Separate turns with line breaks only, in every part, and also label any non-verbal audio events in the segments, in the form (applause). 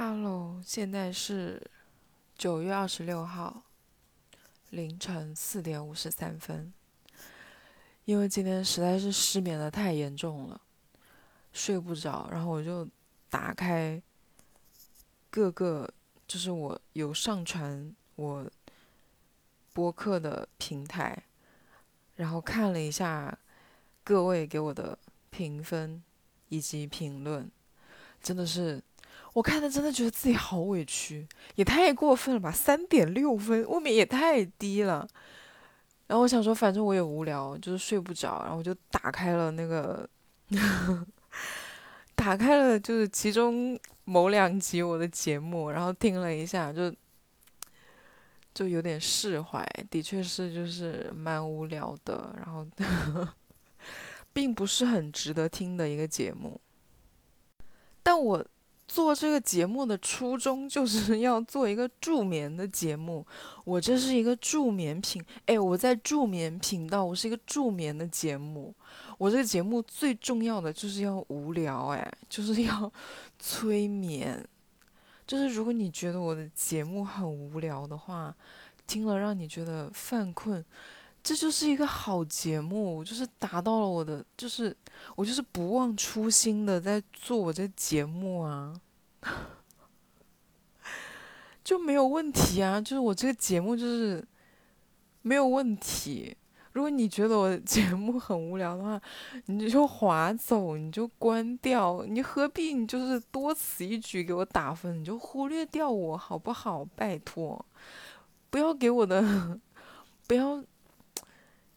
Hello，现在是九月二十六号凌晨四点五十三分。因为今天实在是失眠的太严重了，睡不着，然后我就打开各个，就是我有上传我播客的平台，然后看了一下各位给我的评分以及评论，真的是。我看的真的觉得自己好委屈，也太过分了吧！三点六分，未免也太低了。然后我想说，反正我也无聊，就是睡不着，然后我就打开了那个，(laughs) 打开了就是其中某两集我的节目，然后听了一下，就就有点释怀。的确是，就是蛮无聊的，然后 (laughs) 并不是很值得听的一个节目，但我。做这个节目的初衷就是要做一个助眠的节目。我这是一个助眠频，哎，我在助眠频道，我是一个助眠的节目。我这个节目最重要的就是要无聊，哎，就是要 (laughs) 催眠。就是如果你觉得我的节目很无聊的话，听了让你觉得犯困，这就是一个好节目，就是达到了我的，就是我就是不忘初心的在做我这节目啊。(laughs) 就没有问题啊！就是我这个节目就是没有问题。如果你觉得我节目很无聊的话，你就划走，你就关掉。你何必你就是多此一举给我打分？你就忽略掉我好不好？拜托，不要给我的，不要，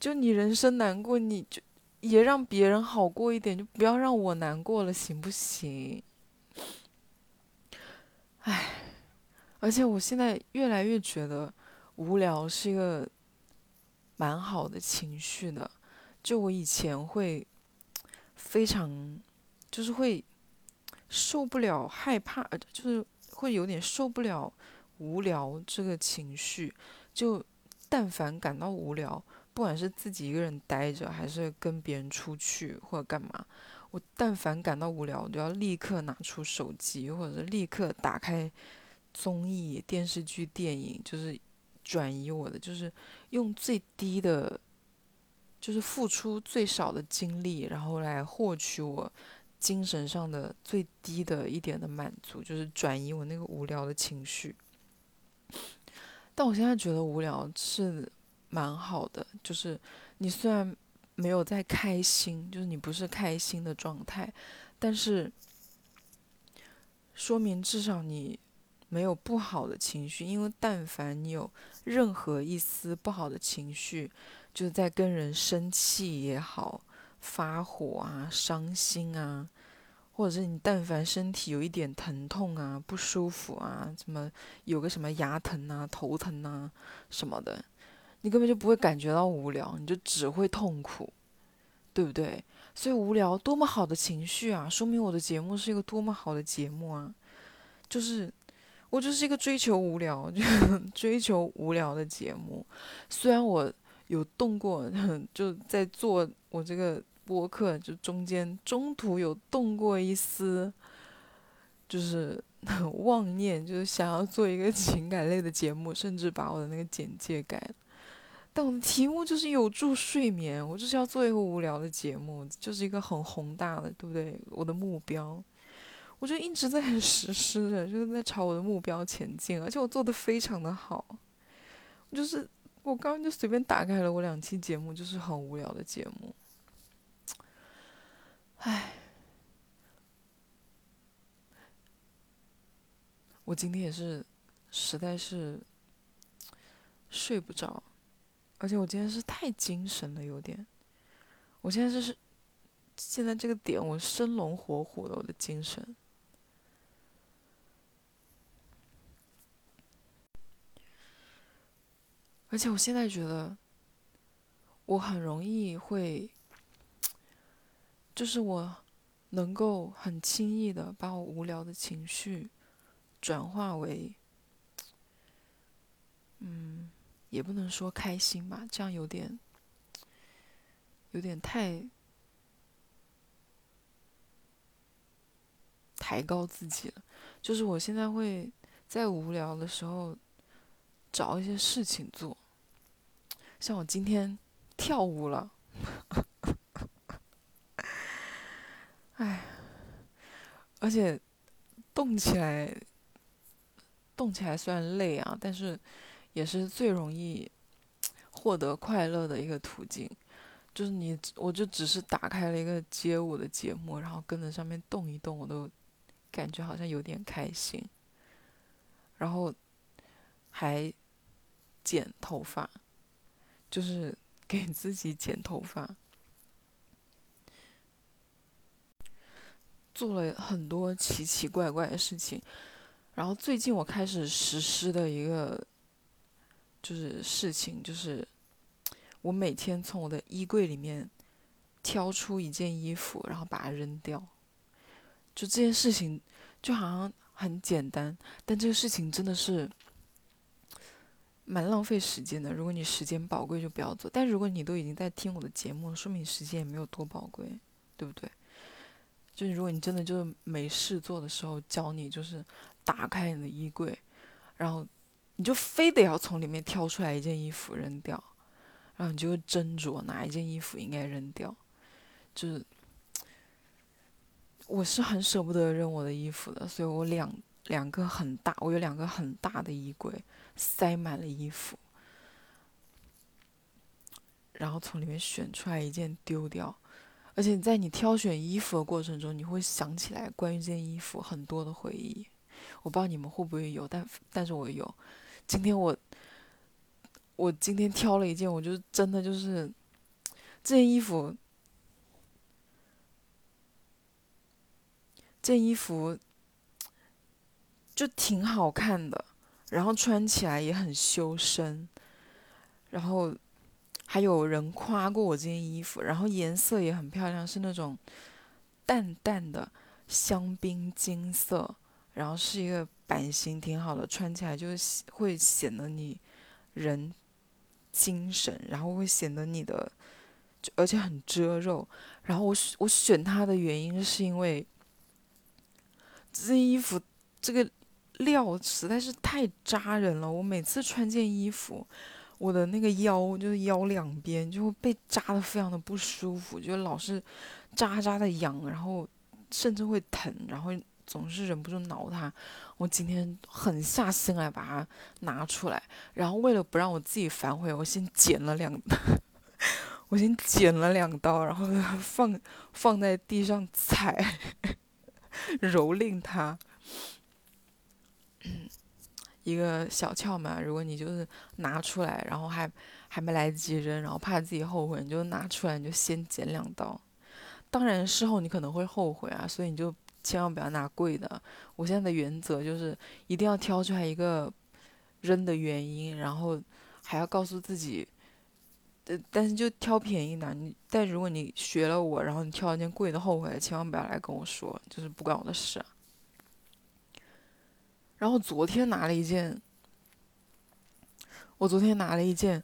就你人生难过，你就也让别人好过一点，就不要让我难过了，行不行？唉，而且我现在越来越觉得无聊是一个蛮好的情绪的。就我以前会非常，就是会受不了害怕，就是会有点受不了无聊这个情绪。就但凡感到无聊，不管是自己一个人待着，还是跟别人出去或者干嘛。我但凡感到无聊，我就要立刻拿出手机，或者立刻打开综艺、电视剧、电影，就是转移我的，就是用最低的，就是付出最少的精力，然后来获取我精神上的最低的一点的满足，就是转移我那个无聊的情绪。但我现在觉得无聊是蛮好的，就是你虽然。没有在开心，就是你不是开心的状态，但是说明至少你没有不好的情绪，因为但凡你有任何一丝不好的情绪，就是在跟人生气也好、发火啊、伤心啊，或者是你但凡身体有一点疼痛啊、不舒服啊，什么有个什么牙疼啊、头疼啊什么的。你根本就不会感觉到无聊，你就只会痛苦，对不对？所以无聊多么好的情绪啊！说明我的节目是一个多么好的节目啊！就是我就是一个追求无聊、就 (laughs) 追求无聊的节目。虽然我有动过，(laughs) 就在做我这个播客，就中间中途有动过一丝，就是 (laughs) 妄念，就是想要做一个情感类的节目，甚至把我的那个简介改了。但我的题目就是有助睡眠，我就是要做一个无聊的节目，就是一个很宏大的，对不对？我的目标，我就一直在很实施着，就是在朝我的目标前进，而且我做的非常的好。就是我刚刚就随便打开了我两期节目，就是很无聊的节目。唉，我今天也是，实在是睡不着。而且我今天是太精神了，有点。我现在就是现在这个点，我生龙活虎的，我的精神。而且我现在觉得，我很容易会，就是我能够很轻易的把我无聊的情绪转化为，嗯。也不能说开心吧，这样有点，有点太，抬高自己了。就是我现在会在无聊的时候找一些事情做，像我今天跳舞了，哎，而且动起来，动起来虽然累啊，但是也是最容易获得快乐的一个途径。就是你，我就只是打开了一个街舞的节目，然后跟着上面动一动，我都感觉好像有点开心。然后还剪头发，就是 (laughs) 给自己剪头发，做了很多奇奇怪怪的事情。然后最近我开始实施的一个就是事情就是。我每天从我的衣柜里面挑出一件衣服，然后把它扔掉。就这件事情，就好像很简单，但这个事情真的是蛮浪费时间的。如果你时间宝贵，就不要做。但如果你都已经在听我的节目，说明时间也没有多宝贵，对不对？就是如果你真的就是没事做的时候，教你就是打开你的衣柜，然后你就非得要从里面挑出来一件衣服扔掉。然后你就会斟酌哪一件衣服应该扔掉，就是我是很舍不得扔我的衣服的，所以我两两个很大，我有两个很大的衣柜，塞满了衣服，然后从里面选出来一件丢掉，而且在你挑选衣服的过程中，你会想起来关于这件衣服很多的回忆，我不知道你们会不会有，但但是我有，今天我。我今天挑了一件，我就真的就是这件衣服，这件衣服就挺好看的，然后穿起来也很修身，然后还有人夸过我这件衣服，然后颜色也很漂亮，是那种淡淡的香槟金色，然后是一个版型挺好的，穿起来就会显得你人。精神，然后会显得你的，而且很遮肉。然后我我选它的原因是因为这件衣服这个料实在是太扎人了。我每次穿件衣服，我的那个腰就是腰两边就会被扎的非常的不舒服，就老是扎扎的痒，然后甚至会疼，然后。总是忍不住挠它，我今天狠下心来把它拿出来，然后为了不让我自己反悔，我先剪了两，(laughs) 我先剪了两刀，然后放放在地上踩，(laughs) 蹂躏它。一个小窍门，如果你就是拿出来，然后还还没来得及扔，然后怕自己后悔，你就拿出来，你就先剪两刀。当然事后你可能会后悔啊，所以你就。千万不要拿贵的。我现在的原则就是一定要挑出来一个扔的原因，然后还要告诉自己，呃，但是就挑便宜的。你但如果你学了我，然后你挑一件贵的后悔了，千万不要来跟我说，就是不关我的事。然后昨天拿了一件，我昨天拿了一件，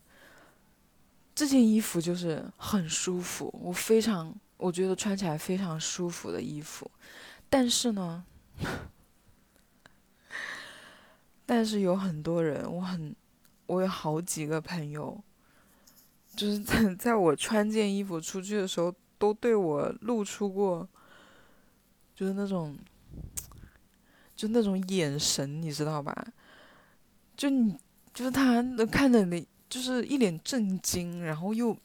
这件衣服就是很舒服，我非常我觉得穿起来非常舒服的衣服。但是呢，(laughs) 但是有很多人，我很，我有好几个朋友，就是在在我穿件衣服出去的时候，都对我露出过，就是那种，就那种眼神，你知道吧？就你，就是他看着你，就是一脸震惊，然后又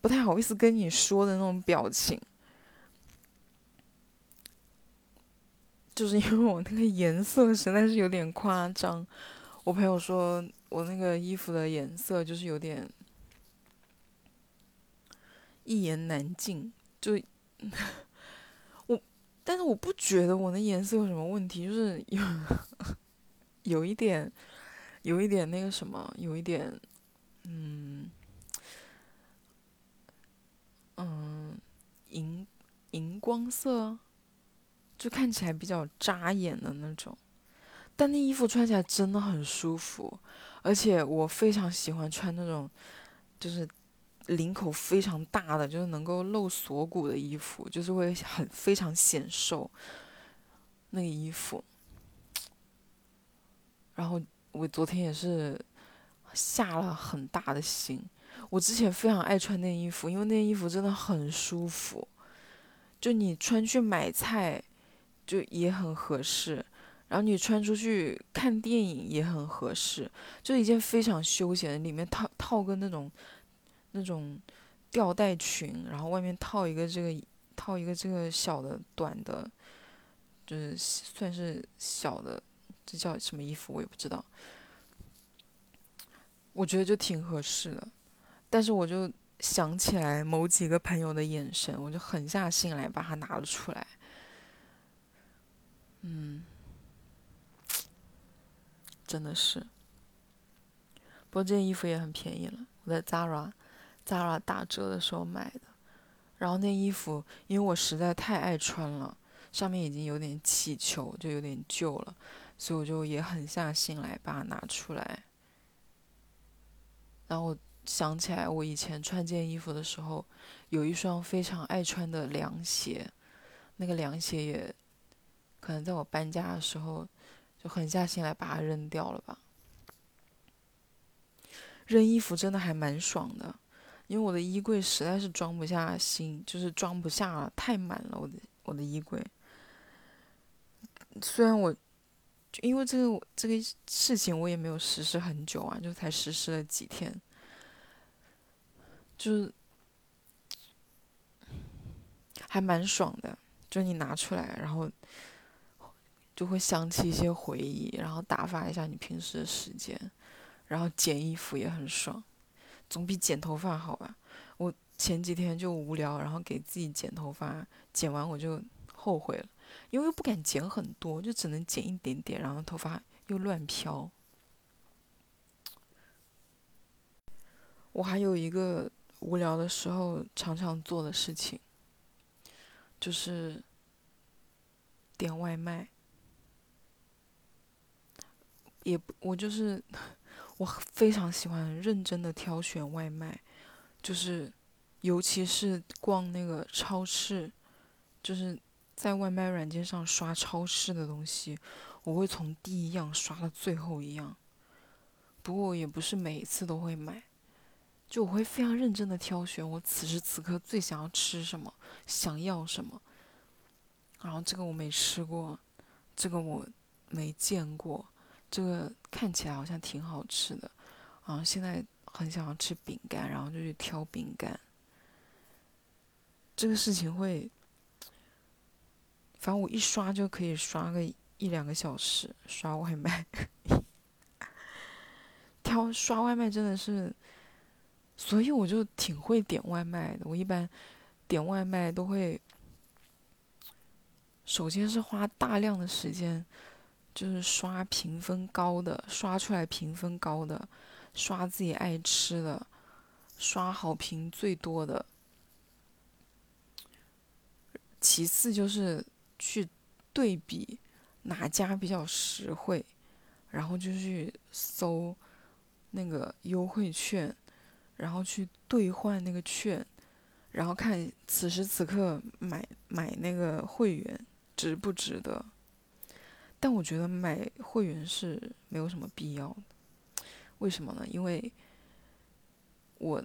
不太好意思跟你说的那种表情。就是因为我那个颜色实在是有点夸张，我朋友说我那个衣服的颜色就是有点一言难尽，就我，但是我不觉得我那颜色有什么问题，就是有 (laughs) 有一点，有一点那个什么，有一点，嗯，嗯，荧荧光色。就看起来比较扎眼的那种，但那衣服穿起来真的很舒服，而且我非常喜欢穿那种，就是领口非常大的，就是能够露锁骨的衣服，就是会很非常显瘦。那个衣服，然后我昨天也是下了很大的心。我之前非常爱穿那衣服，因为那衣服真的很舒服，就你穿去买菜就也很合适，然后你穿出去看电影也很合适，就一件非常休闲，里面套套个那种那种吊带裙，然后外面套一个这个套一个这个小的短的，就是算是小的，这叫什么衣服我也不知道，我觉得就挺合适的。但是我就想起来某几个朋友的眼神，我就狠下心来把它拿了出来。嗯，真的是。不过这件衣服也很便宜了，我在 Zara，Zara 打折的时候买的。然后那衣服因为我实在太爱穿了，上面已经有点起球，就有点旧了，所以我就也狠下心来把它拿出来。然后我。想起来，我以前穿这件衣服的时候，有一双非常爱穿的凉鞋，那个凉鞋也可能在我搬家的时候就狠下心来把它扔掉了吧。扔衣服真的还蛮爽的，因为我的衣柜实在是装不下心，就是装不下了，太满了。我的我的衣柜，虽然我因为这个这个事情我也没有实施很久啊，就才实施了几天。就是还蛮爽的，就你拿出来，然后就会想起一些回忆，然后打发一下你平时的时间，然后剪衣服也很爽，总比剪头发好吧？我前几天就无聊，然后给自己剪头发，剪完我就后悔了，因为又不敢剪很多，就只能剪一点点，然后头发又乱飘。我还有一个。无聊的时候常常做的事情，就是点外卖。也我就是我非常喜欢认真的挑选外卖，就是尤其是逛那个超市，就是在外卖软件上刷超市的东西，我会从第一样刷到最后一样。不过我也不是每一次都会买。就我会非常认真的挑选我此时此刻最想要吃什么，想要什么。然后这个我没吃过，这个我没见过，这个看起来好像挺好吃的。然后现在很想要吃饼干，然后就去挑饼干。这个事情会，反正我一刷就可以刷个一两个小时，刷外卖。(laughs) 挑刷外卖真的是。所以我就挺会点外卖的。我一般点外卖都会，首先是花大量的时间，就是刷评分高的，刷出来评分高的，刷自己爱吃的，刷好评最多的。其次就是去对比哪家比较实惠，然后就去搜那个优惠券。然后去兑换那个券，然后看此时此刻买买那个会员值不值得。但我觉得买会员是没有什么必要的，为什么呢？因为我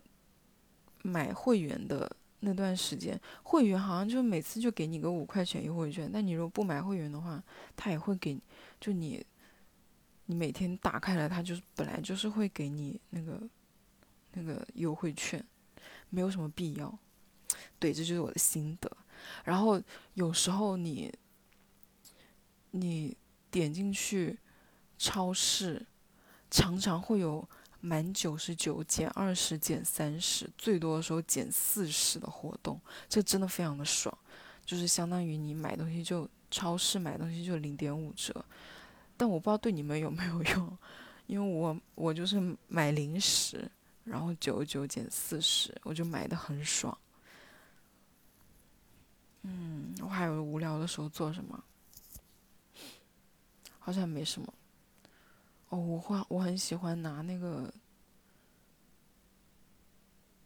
买会员的那段时间，会员好像就每次就给你个五块钱优惠券，但你如果不买会员的话，他也会给，就你你每天打开来，他就是本来就是会给你那个。那个优惠券没有什么必要，对，这就是我的心得。然后有时候你你点进去超市，常常会有满九十九减二十减三十，最多的时候减四十的活动，这真的非常的爽，就是相当于你买东西就超市买东西就零点五折。但我不知道对你们有没有用，因为我我就是买零食。然后九十九减四十，我就买的很爽。嗯，我还有无聊的时候做什么？好像没什么。哦，我会我很喜欢拿那个。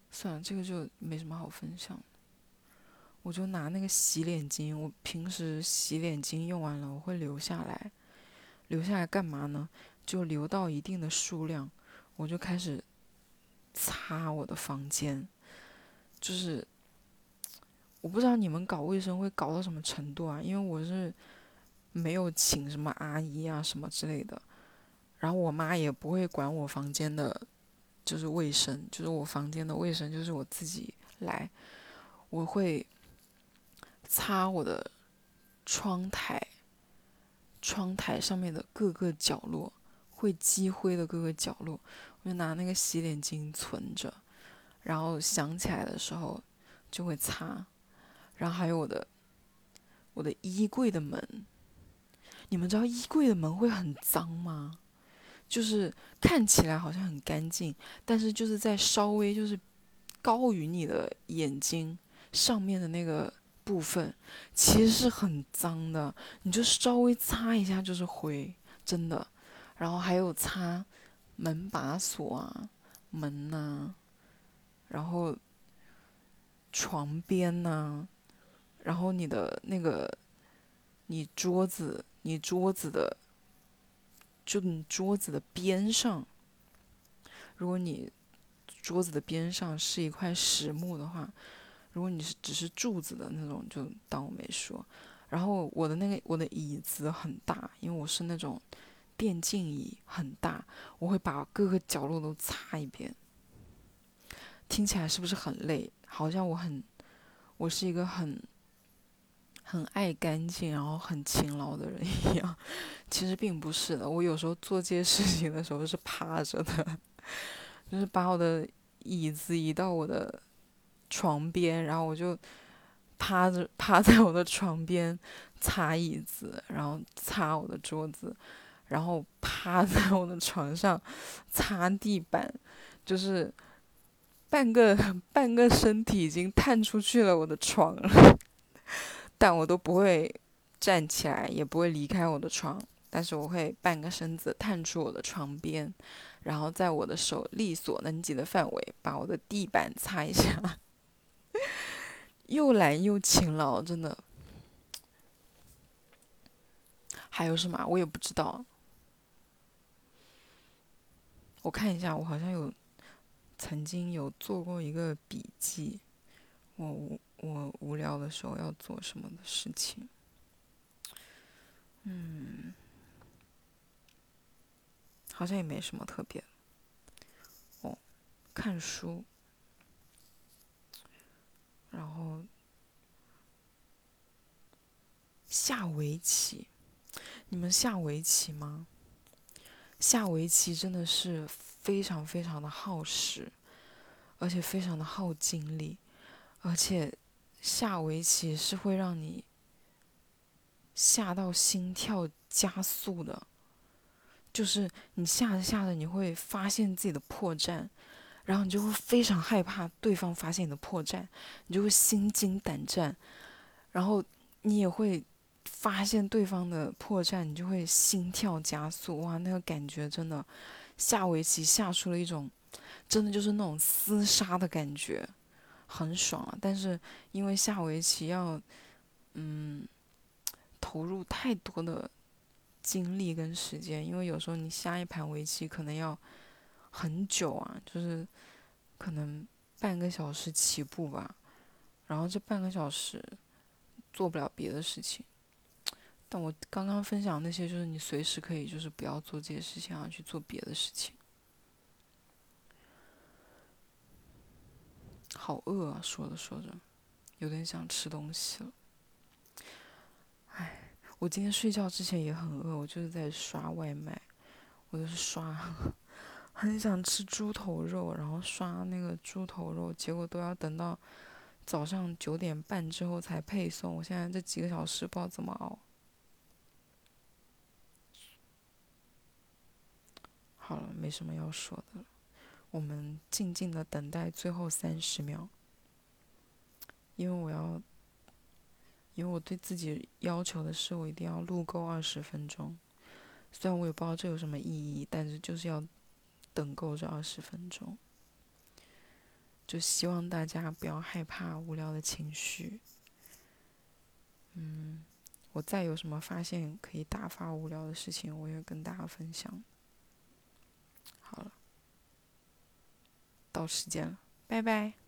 算了，这个就没什么好分享。我就拿那个洗脸巾，我平时洗脸巾用完了，我会留下来，留下来干嘛呢？就留到一定的数量，我就开始擦我的房间。就是我不知道你们搞卫生会搞到什么程度啊？因为我是没有请什么阿姨啊什么之类的，然后我妈也不会管我房间的，就是卫生，就是我房间的卫生就是我自己来，我会。擦我的窗台，窗台上面的各个角落会积灰的各个角落，我就拿那个洗脸巾存着，然后想起来的时候就会擦。然后还有我的我的衣柜的门，你们知道衣柜的门会很脏吗？就是看起来好像很干净，但是就是在稍微就是高于你的眼睛上面的那个。部分其实是很脏的，你就稍微擦一下就是灰，真的。然后还有擦门把锁啊、门呐，然后床边呐，然后你的那个你桌子、你桌子的，就你桌子的边上，如果你桌子的边上是一块实木的话。如果你是只是柱子的那种，就当我没说。然后我的那个我的椅子很大，因为我是那种电竞椅，很大，我会把各个角落都擦一遍。听起来是不是很累？好像我很，我是一个很很爱干净，然后很勤劳的人一样。其实并不是的，我有时候做这些事情的时候是趴着的，就是把我的椅子移到我的。床边，然后我就趴着趴在我的床边擦椅子，然后擦我的桌子，然后趴在我的床上擦地板，就是半个半个身体已经探出去了我的床了，但我都不会站起来，也不会离开我的床，但是我会半个身子探出我的床边，然后在我的手力所能及的范围把我的地板擦一下。(laughs) 又懒又勤劳，真的。还有什么？我也不知道。我看一下，我好像有曾经有做过一个笔记。我我无聊的时候要做什么的事情？嗯，好像也没什么特别。哦，看书。然后下围棋，你们下围棋吗？下围棋真的是非常非常的耗时，而且非常的耗精力，而且下围棋是会让你下到心跳加速的，就是你下着下着你会发现自己的破绽。然后你就会非常害怕对方发现你的破绽，你就会心惊胆战，然后你也会发现对方的破绽，你就会心跳加速。哇，那个感觉真的，下围棋下出了一种，真的就是那种厮杀的感觉，很爽啊！但是因为下围棋要，嗯，投入太多的精力跟时间，因为有时候你下一盘围棋可能要。很久啊，就是可能半个小时起步吧，然后这半个小时做不了别的事情。但我刚刚分享那些，就是你随时可以，就是不要做这些事情，啊，去做别的事情。好饿啊，说着说着，有点想吃东西了。唉，我今天睡觉之前也很饿，我就是在刷外卖，我就是刷。(laughs) 很想吃猪头肉，然后刷那个猪头肉，结果都要等到早上九点半之后才配送。我现在这几个小时不知道怎么熬。好了，没什么要说的了，我们静静的等待最后三十秒，因为我要，因为我对自己要求的是，我一定要录够二十分钟。虽然我也不知道这有什么意义，但是就是要。等够这二十分钟，就希望大家不要害怕无聊的情绪，嗯，我再有什么发现可以打发无聊的事情，我也跟大家分享。好了，到时间了，拜拜。